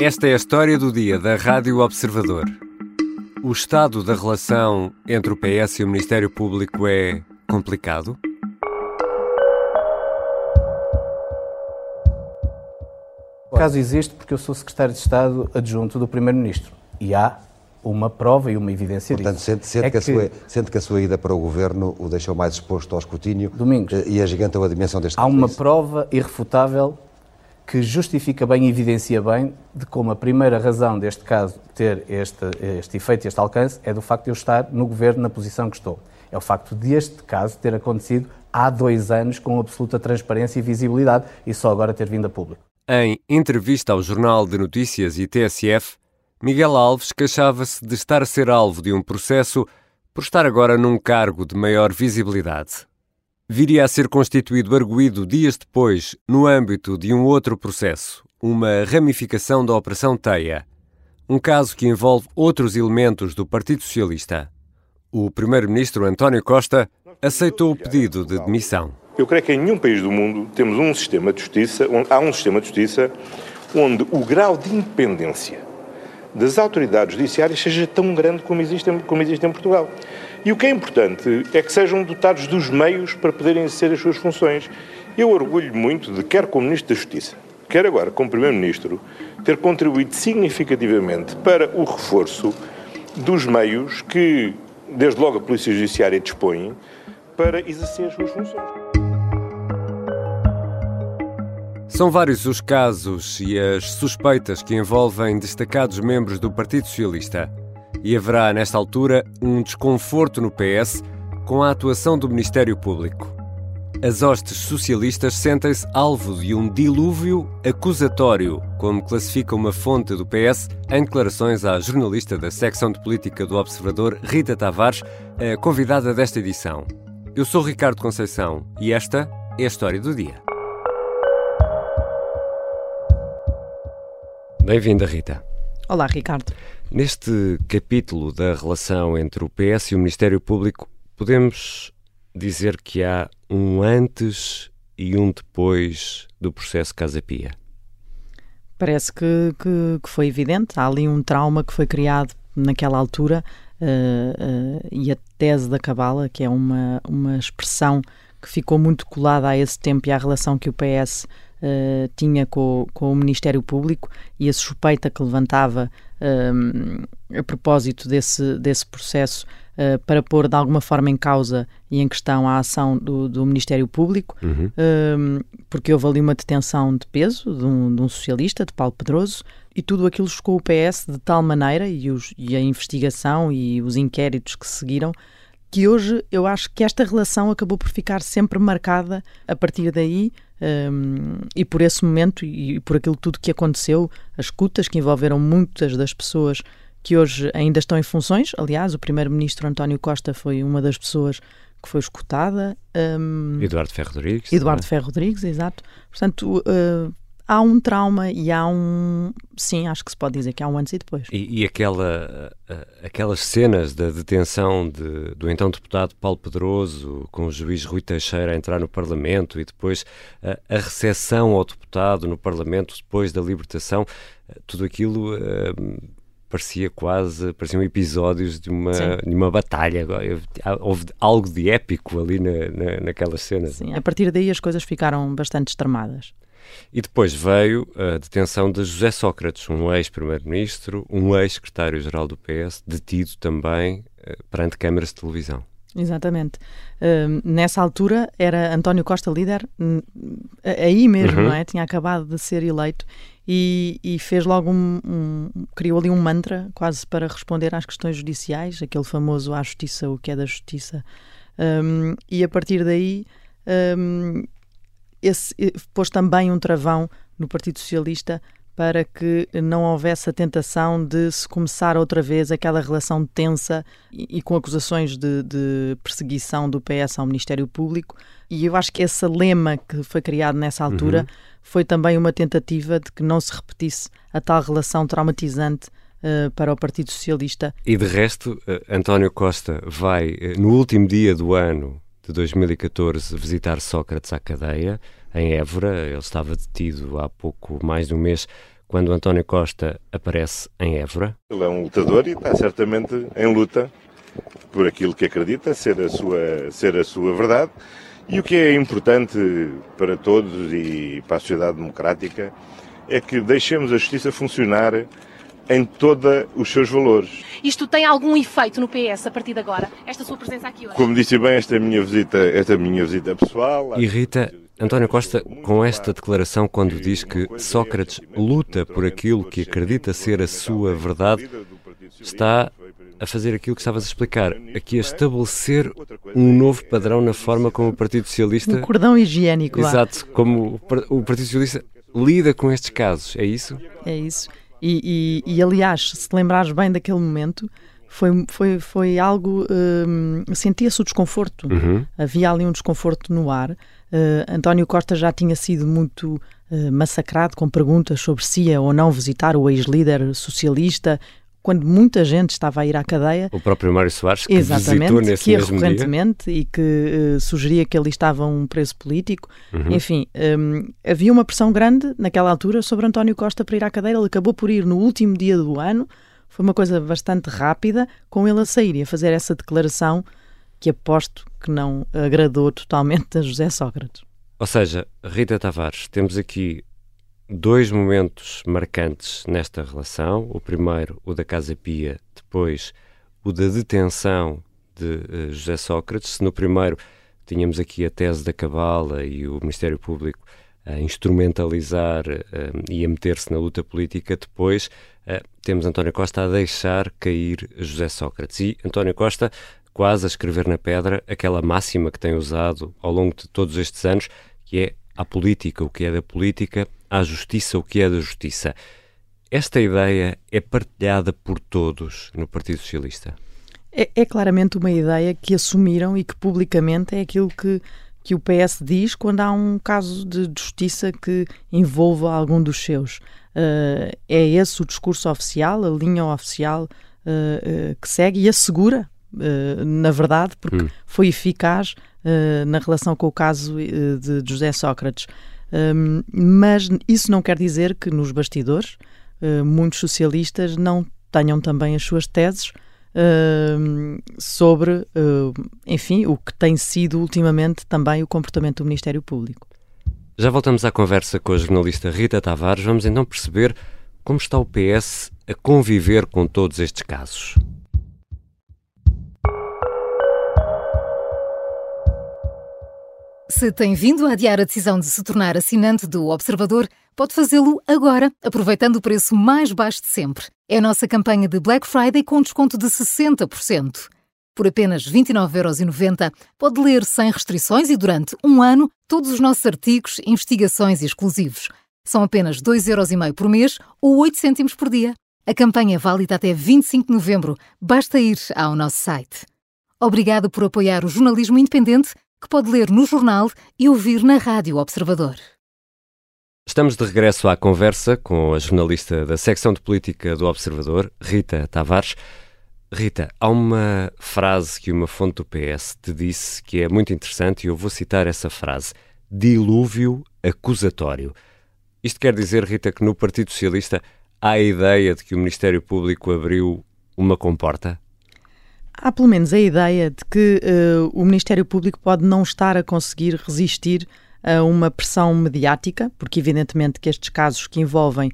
Esta é a história do dia da Rádio Observador. O estado da relação entre o PS e o Ministério Público é complicado? O caso existe porque eu sou secretário de Estado adjunto do Primeiro-Ministro e há uma prova e uma evidência Portanto, disso. sente, sente É que a sua, sente que a sua ida para o governo o deixou mais exposto ao escrutínio Domingos. eh, e agigantou a dimensão deste Há caso, é uma prova irrefutável que justifica bem e evidencia bem de como a primeira razão deste caso ter este, este efeito este alcance é do facto de eu estar no governo na posição que estou. É o facto de este caso ter acontecido há dois anos com absoluta transparência e visibilidade e só agora ter vindo a público. Em entrevista ao Jornal de Notícias e TSF, Miguel Alves queixava-se de estar a ser alvo de um processo por estar agora num cargo de maior visibilidade. Viria a ser constituído arguído dias depois no âmbito de um outro processo, uma ramificação da Operação Teia, um caso que envolve outros elementos do Partido Socialista. O primeiro-ministro António Costa aceitou o pedido de demissão. Eu creio que em nenhum país do mundo temos um sistema de justiça, onde, há um sistema de justiça onde o grau de independência das autoridades judiciárias seja tão grande como existe, como existe em Portugal. E o que é importante é que sejam dotados dos meios para poderem exercer as suas funções. Eu orgulho muito de, quer como Ministro da Justiça, quer agora como Primeiro-Ministro, ter contribuído significativamente para o reforço dos meios que, desde logo, a Polícia Judiciária dispõe para exercer as suas funções. São vários os casos e as suspeitas que envolvem destacados membros do Partido Socialista. E haverá, nesta altura, um desconforto no PS com a atuação do Ministério Público. As hostes socialistas sentem-se alvo de um dilúvio acusatório, como classifica uma fonte do PS em declarações à jornalista da secção de política do Observador, Rita Tavares, a convidada desta edição. Eu sou Ricardo Conceição e esta é a história do dia. Bem-vinda, Rita. Olá, Ricardo. Neste capítulo da relação entre o PS e o Ministério Público, podemos dizer que há um antes e um depois do processo Casa Pia. Parece que, que, que foi evidente. Há ali um trauma que foi criado naquela altura eh, eh, e a tese da Cabala, que é uma, uma expressão que ficou muito colada a esse tempo e à relação que o PS eh, tinha com, o- com o Ministério Público e a suspeita que levantava eh, a propósito desse, desse processo eh, para pôr de alguma forma em causa e em questão a ação do, do Ministério Público, um, porque houve ali uma detenção de peso de um, de um socialista, de Paulo Pedroso, e tudo aquilo chocou o PS de tal maneira, e, os- e a investigação e os inquéritos que seguiram, que hoje eu acho que esta relação acabou por ficar sempre marcada a partir daí um, e por esse momento e por aquilo tudo que aconteceu, as escutas que envolveram muitas das pessoas que hoje ainda estão em funções. Aliás, o primeiro-ministro António Costa foi uma das pessoas que foi escutada. um, Eduardo Ferro Rodrigues. Eduardo. Ferro Rodrigues, exato. Portanto, uh, há um trauma e há um. Sim, acho que se pode dizer que há um antes e depois. E, e aquela, aquelas cenas da detenção de- do então deputado Paulo Pedroso, com o juiz Rui Teixeira a entrar no Parlamento e depois ah, a recepção ao deputado no Parlamento depois da libertação, ah, tudo aquilo ah, parecia quase, pareciam episódios de uma, Sim. de uma batalha. Houve algo de épico ali na, na, naquelas cenas. Sim, a partir daí as coisas ficaram bastante extremadas. E depois veio a detenção de José Sócrates, um ex-primeiro-ministro, um ex-secretário-geral do PS, detido também eh, perante câmaras de televisão. Exatamente. Um, nessa altura era António Costa líder, hum, aí mesmo, Uhum. não é? Tinha acabado de ser eleito e, e fez logo um, um- criou ali um mantra quase para responder às questões judiciais, aquele famoso à justiça, o que é da justiça. Um, e a partir daí um, esse, eh, pôs também um travão no Partido Socialista para que não houvesse a tentação de se começar outra vez aquela relação tensa e, e com acusações de, de perseguição do PS ao Ministério Público. E eu acho que esse lema que foi criado nessa altura foi também uma tentativa de que não se repetisse a tal relação traumatizante eh, para o Partido Socialista. E de resto, eh, António Costa vai, no último dia do ano de 2014, visitar Sócrates à cadeia, em Évora. Ele estava detido há pouco mais de um mês quando António Costa aparece em Évora? Ele é um lutador e está certamente em luta por aquilo que acredita ser a sua, ser a sua verdade. E o que é importante para todos e para a sociedade democrática é que deixemos a justiça funcionar em todos os seus valores. Isto tem algum efeito no PS a partir de agora? Esta sua presença aqui hoje? Como disse bem, esta minha visita, esta minha visita pessoal. Irrita António Costa com esta declaração quando diz que Sócrates luta por aquilo que acredita ser a sua verdade, está a fazer aquilo que estavas a explicar, aqui a estabelecer um novo padrão na forma como o Partido Socialista. Um cordão higiênico. Exato, como o Partido Socialista lida com estes casos, é isso? É isso. E, e, e aliás, se te lembrares bem daquele momento, foi, foi, foi algo. Hum, sentia-se o desconforto. Uhum. Havia ali um desconforto no ar. Uh, António Costa já tinha sido muito uh, massacrado com perguntas sobre se ia ou não visitar o ex-líder socialista quando muita gente estava a ir à cadeia. O próprio Mário Soares, que Exatamente, visitou nesse que ia mesmo recorrentemente dia. e que uh, sugeria que ali estava um preso político. Uhum. Enfim, um, havia uma pressão grande naquela altura sobre António Costa para ir à cadeia. Ele acabou por ir no último dia do ano. Foi uma coisa bastante rápida, com ele a sair e a fazer essa declaração que aposto que não agradou totalmente a José Sócrates. Ou seja, Rita Tavares, temos aqui dois momentos marcantes nesta relação. O primeiro, o da Casa Pia, depois o da detenção de uh, José Sócrates. No primeiro, tínhamos aqui a tese da Cabala e o Ministério Público a instrumentalizar uh, e a meter-se na luta política. Depois, uh, temos António Costa a deixar cair José Sócrates. E António Costa quase a escrever na pedra aquela máxima que tem usado ao longo de todos estes anos, que é a política, o que é da política, à justiça, o que é da justiça. Esta ideia é partilhada por todos no Partido Socialista? É, é, claramente uma ideia que assumiram e que publicamente é aquilo que, que o PS diz quando há um caso de justiça que envolva algum dos seus. Uh, é esse o discurso oficial, a linha oficial uh, uh, que segue e assegura, na verdade, porque Hum. foi eficaz na relação com o caso de José Sócrates. Um, mas isso não quer dizer que nos bastidores uh, muitos socialistas não tenham também as suas teses uh, sobre, uh, enfim, o que tem sido ultimamente também o comportamento do Ministério Público. Já voltamos à conversa com a jornalista Rita Tavares. Vamos então perceber como está o PS a conviver com todos estes casos. Se tem vindo a adiar a decisão de se tornar assinante do Observador, pode fazê-lo agora, aproveitando o preço mais baixo de sempre. É a nossa campanha de Black Friday com desconto de 60%. Por apenas 29,90€, pode ler sem restrições e durante um ano todos os nossos artigos, investigações e exclusivos. São apenas 2,5€ por mês ou 8 cêntimos por dia. A campanha é válida até 25 de novembro. Basta ir ao nosso site. Obrigado por apoiar o jornalismo independente que pode ler no jornal e ouvir na Rádio Observador. Estamos de regresso à conversa com a jornalista da secção de política do Observador, Rita Tavares. Rita, há uma frase que uma fonte do PS te disse que é muito interessante e eu vou citar essa frase: dilúvio acusatório. Isto quer dizer, Rita, que no Partido Socialista há a ideia de que o Ministério Público abriu uma comporta? Há pelo menos a ideia de que uh, o Ministério Público pode não estar a conseguir resistir a uma pressão mediática, porque evidentemente que estes casos que envolvem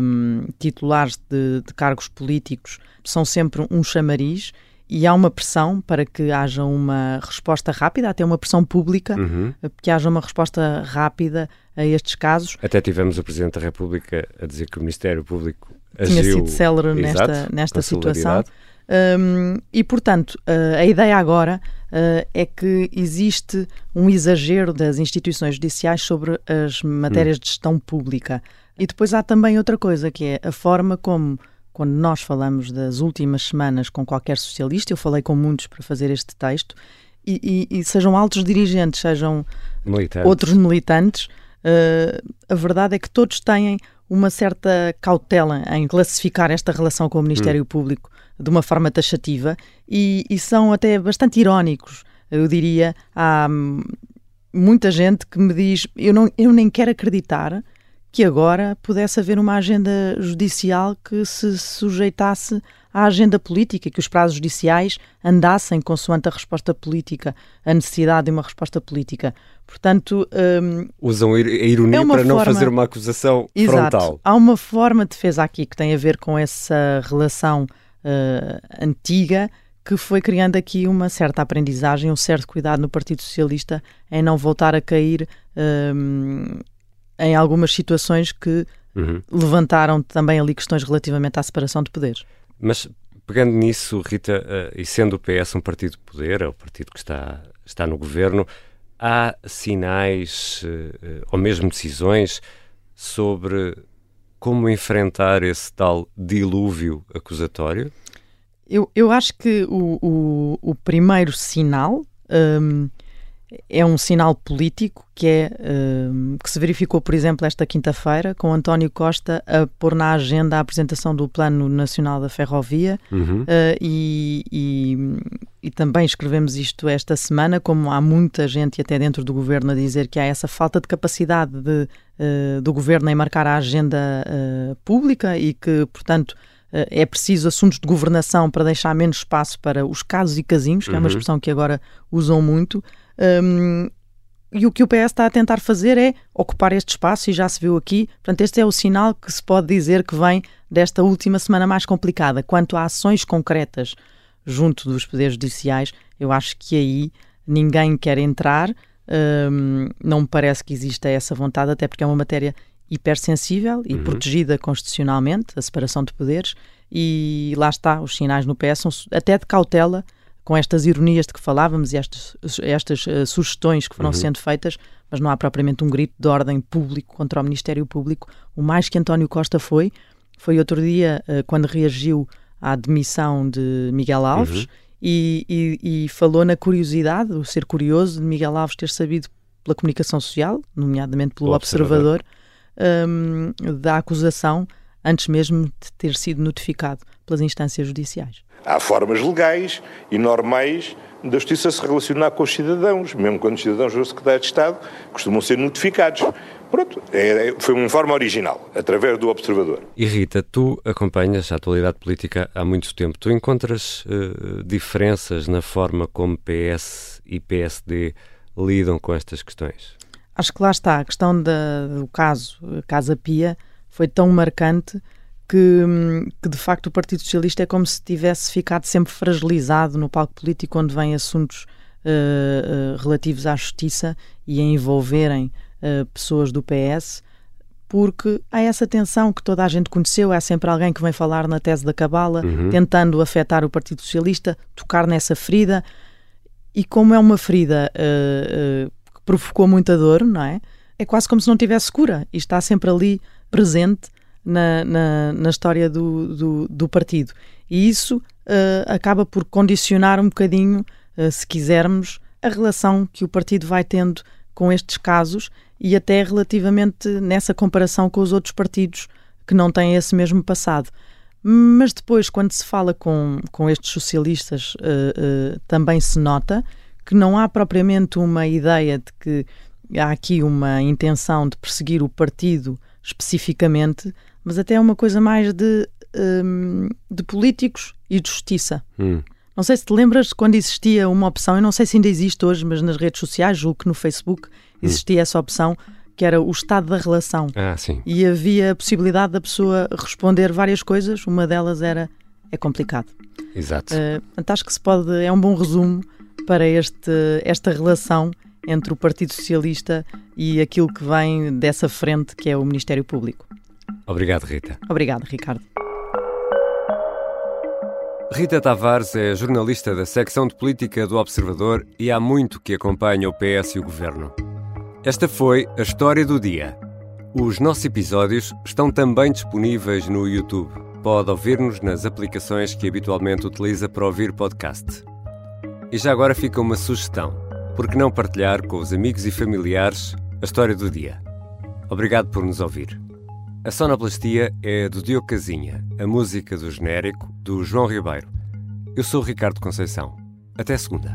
um, titulares de, de, cargos políticos são sempre um chamariz e há uma pressão para que haja uma resposta rápida, até uma pressão pública, uhum. que haja uma resposta rápida a estes casos. Até tivemos o Presidente da República a dizer que o Ministério Público tinha agiu, sido célere nesta, nesta situação. Um, e, portanto, uh, a ideia agora uh, é que existe um exagero das instituições judiciais sobre as matérias Hum. de gestão pública. E depois há também outra coisa, que é a forma como, quando nós falamos das últimas semanas com qualquer socialista, eu falei com muitos para fazer este texto, e, e, e sejam altos dirigentes, sejam Militantes. outros militantes, uh, a verdade é que todos têm uma certa cautela em classificar esta relação com o Ministério Hum. Público de uma forma taxativa e, e, são até bastante irónicos, eu diria. Há hum, muita gente que me diz: eu, não, eu nem quero acreditar que agora pudesse haver uma agenda judicial que se sujeitasse à agenda política, que os prazos judiciais andassem consoante a resposta política, a necessidade de uma resposta política. Portanto. Um, Usam a ironia é para forma... não fazer uma acusação Exato. frontal. Há uma forma de defesa aqui que tem a ver com essa relação uh, antiga que foi criando aqui uma certa aprendizagem, um certo cuidado no Partido Socialista em não voltar a cair um, em algumas situações que uhum. levantaram também ali questões relativamente à separação de poderes. Mas pegando nisso, Rita, uh, e sendo o PS um partido de poder, é o partido que está, está no governo, há sinais uh, ou mesmo decisões sobre como enfrentar esse tal dilúvio acusatório? Eu, eu acho que o, o, o primeiro sinal um, é um sinal político que é uh, que se verificou, por exemplo, esta quinta-feira, com António Costa a pôr na agenda a apresentação do Plano Nacional da Ferrovia uhum. uh, e, e, e, também escrevemos isto esta semana, como há muita gente até dentro do governo a dizer que há essa falta de capacidade de, uh, do governo em marcar a agenda pública e que, portanto, é preciso assuntos de governação para deixar menos espaço para os casos e casinhos, que uhum. é uma uhum. expressão que agora usam muito. Um, e o que o PS está a tentar fazer é ocupar este espaço, e já se viu aqui. Portanto, este é o sinal que se pode dizer que vem desta última semana mais complicada. Quanto a ações concretas junto dos poderes judiciais, eu acho que aí ninguém quer entrar. Um, não me parece que exista essa vontade, até porque é uma matéria hipersensível e uhum. protegida constitucionalmente, a separação de poderes, e lá está, os sinais no PS são até de cautela com estas ironias de que falávamos e estas, estas uh, sugestões que foram uhum. sendo feitas, mas não há propriamente um grito de ordem público contra o Ministério Público. O mais que António Costa foi, foi outro dia uh, quando reagiu à demissão de Miguel Alves uhum. e, e, e, falou na curiosidade, o ser curioso de Miguel Alves ter sabido pela comunicação social, nomeadamente pelo Observador, observador um, da acusação antes mesmo de ter sido notificado pelas instâncias judiciais. Há formas legais e normais da justiça se relacionar com os cidadãos, mesmo quando os cidadãos do secretário de Estado costumam ser notificados. Pronto, é, é, foi uma forma original, através do observador. E Rita, tu acompanhas a atualidade política há muito tempo. Tu encontras uh, diferenças na forma como PS e PSD lidam com estas questões? Acho que lá está. A questão da, do caso Casa Pia foi tão marcante que, que, de facto o Partido Socialista é como se tivesse ficado sempre fragilizado no palco político quando vêm assuntos uh, uh, relativos à justiça e a envolverem uh, pessoas do PS, porque há essa tensão que toda a gente conheceu, há sempre alguém que vem falar na tese da cabala, uhum. tentando afetar o Partido Socialista, tocar nessa ferida, e como é uma ferida provocou muita dor, não é? É quase como se não tivesse cura e está sempre ali presente na, na, na história do, do, do, partido. E isso uh, acaba por condicionar um bocadinho, uh, se quisermos, a relação que o partido vai tendo com estes casos e até relativamente nessa comparação com os outros partidos que não têm esse mesmo passado. Mas depois, quando se fala com, com estes socialistas, uh, também se nota que não há propriamente uma ideia de que há aqui uma intenção de perseguir o partido especificamente, mas até é uma coisa mais de, um, de políticos e de justiça. Hum. Não sei se te lembras quando existia uma opção, eu não sei se ainda existe hoje, mas nas redes sociais, julgo que no Facebook existia hum. essa opção, que era o estado da relação. Ah, sim. E havia a possibilidade da pessoa responder várias coisas, uma delas era é complicado. Exato. Uh, acho que se pode, é um bom resumo para este, esta relação entre o Partido Socialista e aquilo que vem dessa frente que é o Ministério Público. Obrigado, Rita. Obrigado, Ricardo. Rita Tavares é jornalista da secção de política do Observador e há muito que acompanha o PS e o governo. Esta foi a história do dia. Os nossos episódios estão também disponíveis no YouTube. Pode ouvir-nos nas aplicações que habitualmente utiliza para ouvir podcast. E já agora fica uma sugestão: por que não partilhar com os amigos e familiares a história do dia? Obrigado por nos ouvir. A sonoplastia é do Diogo Casinha, a música do genérico do João Ribeiro. Eu sou Ricardo Conceição. Até segunda.